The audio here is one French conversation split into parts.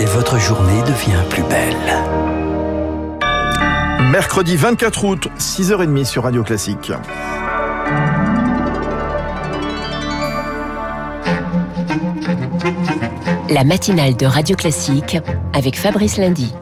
et votre journée devient plus belle. Mercredi 24 août, 6h30 sur Radio Classique. La matinale de Radio Classique avec Fabrice Lundy.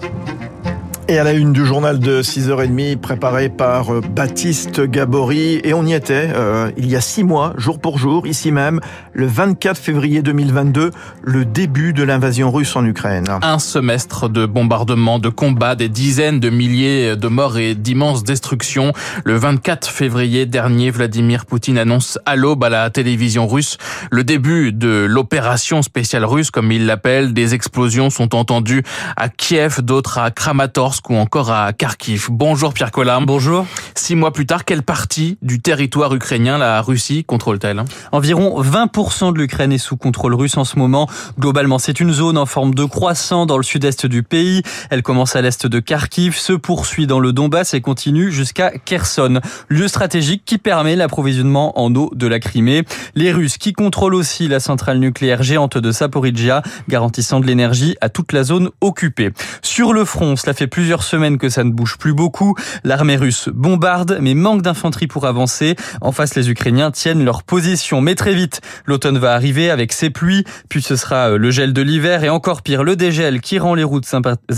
Et à la une du journal de 6h30 préparé par euh, Baptiste Gabory. Et on y était euh, il y a six mois, jour pour jour, ici même, le 24 février 2022, le début de l'invasion russe en Ukraine. Un semestre de bombardements, de combats, des dizaines de milliers de morts et d'immenses destructions. Le 24 février dernier, Vladimir Poutine annonce à l'aube à la télévision russe le début de l'opération spéciale russe, comme il l'appelle. Des explosions sont entendues à Kiev, d'autres à Kramatorsk ou encore à Kharkiv. Bonjour Pierre Collin. Bonjour. Six mois plus tard, quelle partie du territoire ukrainien la Russie contrôle-t-elle? Environ 20% de l'Ukraine est sous contrôle russe en ce moment. Globalement, c'est une zone en forme de croissant dans le sud-est du pays. Elle commence à l'est de Kharkiv, se poursuit dans le Donbass et continue jusqu'à Kherson, lieu stratégique qui permet l'approvisionnement en eau de la Crimée. Les Russes qui contrôlent aussi la centrale nucléaire géante de Saporidja, garantissant de l'énergie à toute la zone occupée. Sur le front, cela fait plus plusieurs semaines que ça ne bouge plus beaucoup. L'armée russe bombarde, mais manque d'infanterie pour avancer. En face, les Ukrainiens tiennent leur position. Mais très vite, l'automne va arriver avec ses pluies, puis ce sera euh, le gel de l'hiver et encore pire, le dégel qui rend les routes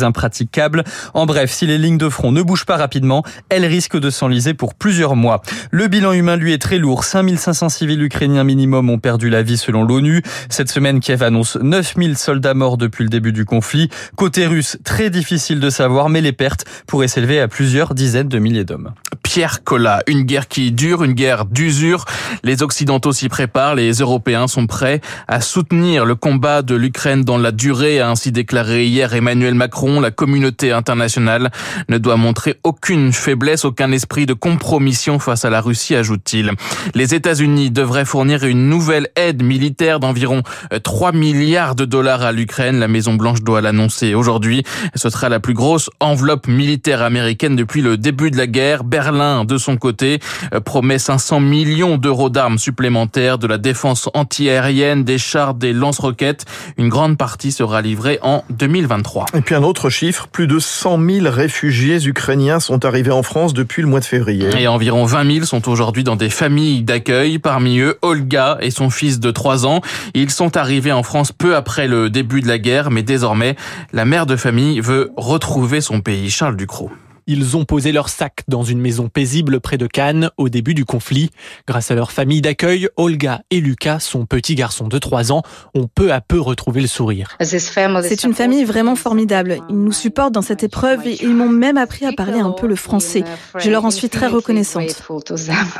impraticables. En bref, si les lignes de front ne bougent pas rapidement, elles risquent de s'enliser pour plusieurs mois. Le bilan humain, lui, est très lourd. 5500 civils ukrainiens minimum ont perdu la vie selon l'ONU. Cette semaine, Kiev annonce 9000 soldats morts depuis le début du conflit. Côté russe, très difficile de savoir, mais les pertes pourraient s'élever à plusieurs dizaines de milliers d'hommes. Pierre Collat, une guerre qui dure, une guerre d'usure. Les Occidentaux s'y préparent, les Européens sont prêts à soutenir le combat de l'Ukraine dans la durée, a ainsi déclaré hier Emmanuel Macron. La communauté internationale ne doit montrer aucune faiblesse, aucun esprit de compromission face à la Russie, ajoute-t-il. Les États-Unis devraient fournir une nouvelle aide militaire d'environ 3 milliards de dollars à l'Ukraine. La Maison-Blanche doit l'annoncer aujourd'hui. Ce sera la plus grosse enveloppe militaire américaine depuis le début de la guerre. Berlin, de son côté, euh, promet 500 millions d'euros d'armes supplémentaires, de la défense antiaérienne, des chars, des lance-roquettes. Une grande partie sera livrée en 2023. Et puis un autre chiffre, plus de 100 000 réfugiés ukrainiens sont arrivés en France depuis le mois de février. Et environ 20 000 sont aujourd'hui dans des familles d'accueil. Parmi eux, Olga et son fils de 3 ans. Ils sont arrivés en France peu après le début de la guerre, mais désormais, la mère de famille veut retrouver son pays. Charles Ducrot. Ils ont posé leur sac dans une maison paisible près de Cannes au début du conflit. Grâce à leur famille d'accueil, Olga et Lucas, son petit garçon de 3 ans, ont peu à peu retrouvé le sourire. C'est une famille vraiment formidable. Ils nous supportent dans cette épreuve et ils m'ont même appris à parler un peu le français. Je leur en suis très reconnaissante.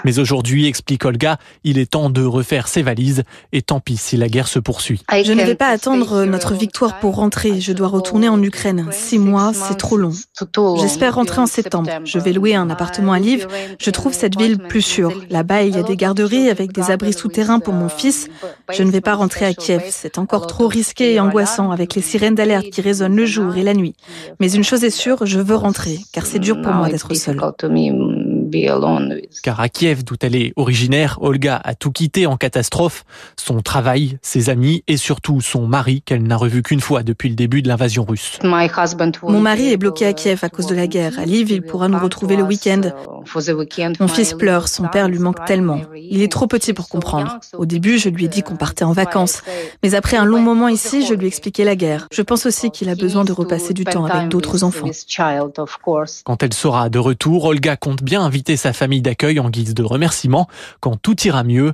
Mais aujourd'hui, explique Olga, il est temps de refaire ses valises et tant pis si la guerre se poursuit. Je ne vais pas attendre notre victoire pour rentrer. Je dois retourner en Ukraine. Six mois, c'est trop long. J'espère rentrer en septembre. Je vais louer un appartement à Lviv. Je trouve cette ville plus sûre. Là-bas, il y a des garderies avec des abris souterrains pour mon fils. Je ne vais pas rentrer à Kiev. C'est encore trop risqué et angoissant avec les sirènes d'alerte qui résonnent le jour et la nuit. Mais une chose est sûre, je veux rentrer, car c'est dur pour moi d'être seule. Car à Kiev, d'où elle est originaire, Olga a tout quitté en catastrophe. Son travail, ses amis et surtout son mari qu'elle n'a revu qu'une fois depuis le début de l'invasion russe. Mon mari est bloqué à Kiev à cause de la guerre. À Lviv, il pourra nous retrouver le week-end. Mon fils pleure, son père lui manque tellement. Il est trop petit pour comprendre. Au début, je lui ai dit qu'on partait en vacances. Mais après un long moment ici, je lui ai expliqué la guerre. Je pense aussi qu'il a besoin de repasser du temps avec d'autres enfants. Quand elle sera de retour, Olga compte bien inviter sa famille d'accueil en guise de remerciement quand tout ira mieux.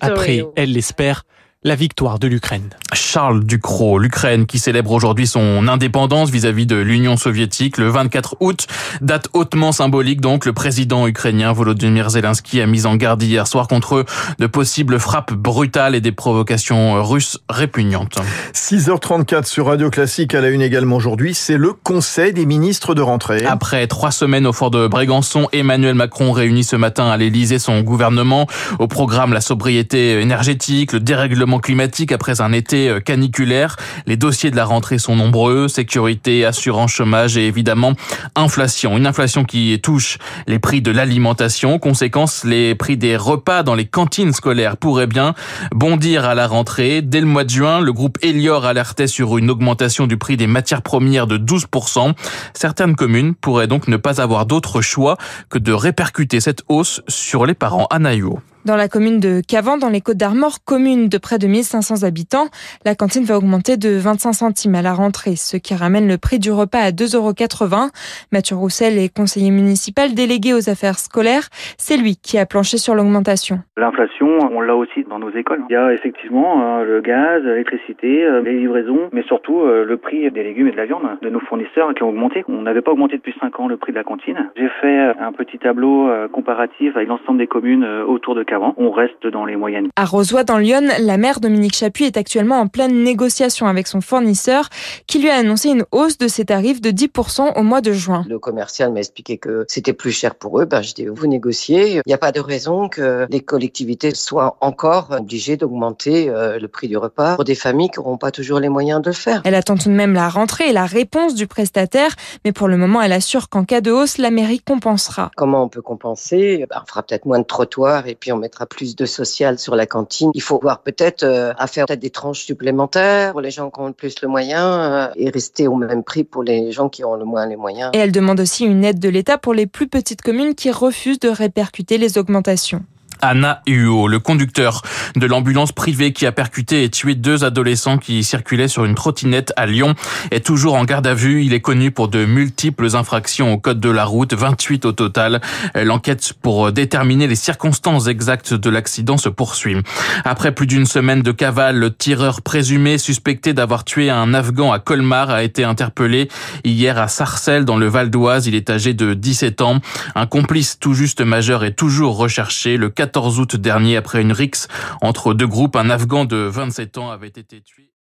Après, elle l'espère, la victoire de l'Ukraine. Charles Ducrot, l'Ukraine qui célèbre aujourd'hui son indépendance vis-à-vis de l'Union soviétique le 24 août, date hautement symbolique donc le président ukrainien Volodymyr Zelensky a mis en garde hier soir contre de possibles frappes brutales et des provocations russes répugnantes. 6h34 sur Radio Classique à la une également aujourd'hui, c'est le Conseil des ministres de rentrée. Après trois semaines au fort de Brégançon, Emmanuel Macron réunit ce matin à l'Élysée son gouvernement au programme la sobriété énergétique, le dérèglement climatique après un été euh, caniculaire. Les dossiers de la rentrée sont nombreux, sécurité, assurance chômage et évidemment inflation. Une inflation qui touche les prix de l'alimentation. Conséquence, les prix des repas dans les cantines scolaires pourraient bien bondir à la rentrée. Dès le mois de juin, le groupe Elior alertait sur une augmentation du prix des matières premières de 12%. Certaines communes pourraient donc ne pas avoir d'autre choix que de répercuter cette hausse sur les parents. Anaïo. Dans la commune de Cavan, dans les Côtes d'Armor, commune de près de 1500 habitants, la cantine va augmenter de 25 centimes à la rentrée, ce qui ramène le prix du repas à 2,80 euros. Mathieu Roussel est conseiller municipal délégué aux affaires scolaires. C'est lui qui a planché sur l'augmentation. L'inflation, on l'a aussi dans nos écoles. Il y a effectivement euh, le gaz, l'électricité, euh, les livraisons, mais surtout euh, le prix des légumes et de la viande de nos fournisseurs qui ont augmenté. On n'avait pas augmenté depuis 5 ans le prix de la cantine. J'ai fait un petit tableau comparatif avec l'ensemble des communes autour de on reste dans les moyennes. À Rosoy, dans Lyon, la maire Dominique Chapuis est actuellement en pleine négociation avec son fournisseur qui lui a annoncé une hausse de ses tarifs de 10% au mois de juin. Le commercial m'a expliqué que c'était plus cher pour eux. Ben, je dis, vous négociez. Il n'y a pas de raison que les collectivités soient encore obligées d'augmenter euh, le prix du repas pour des familles qui n'auront pas toujours les moyens de le faire. Elle attend tout de même la rentrée et la réponse du prestataire, mais pour le moment, elle assure qu'en cas de hausse, la mairie compensera. Comment on peut compenser? Ben, On fera peut-être moins de trottoirs et puis on mettra plus de social sur la cantine. Il faut voir peut-être euh, à faire peut-être des tranches supplémentaires pour les gens qui ont le plus le moyen euh, et rester au même prix pour les gens qui ont le moins les moyens. Et elle demande aussi une aide de l'État pour les plus petites communes qui refusent de répercuter les augmentations. Anna Huo, le conducteur de l'ambulance privée qui a percuté et tué deux adolescents qui circulaient sur une trottinette à Lyon, est toujours en garde à vue. Il est connu pour de multiples infractions au code de la route, 28 au total. L'enquête pour déterminer les circonstances exactes de l'accident se poursuit. Après plus d'une semaine de cavale, le tireur présumé suspecté d'avoir tué un Afghan à Colmar a été interpellé hier à Sarcelles dans le Val d'Oise. Il est âgé de 17 ans. Un complice tout juste majeur est toujours recherché. Le 14 août dernier, après une rixe entre deux groupes, un Afghan de 27 ans avait été tué.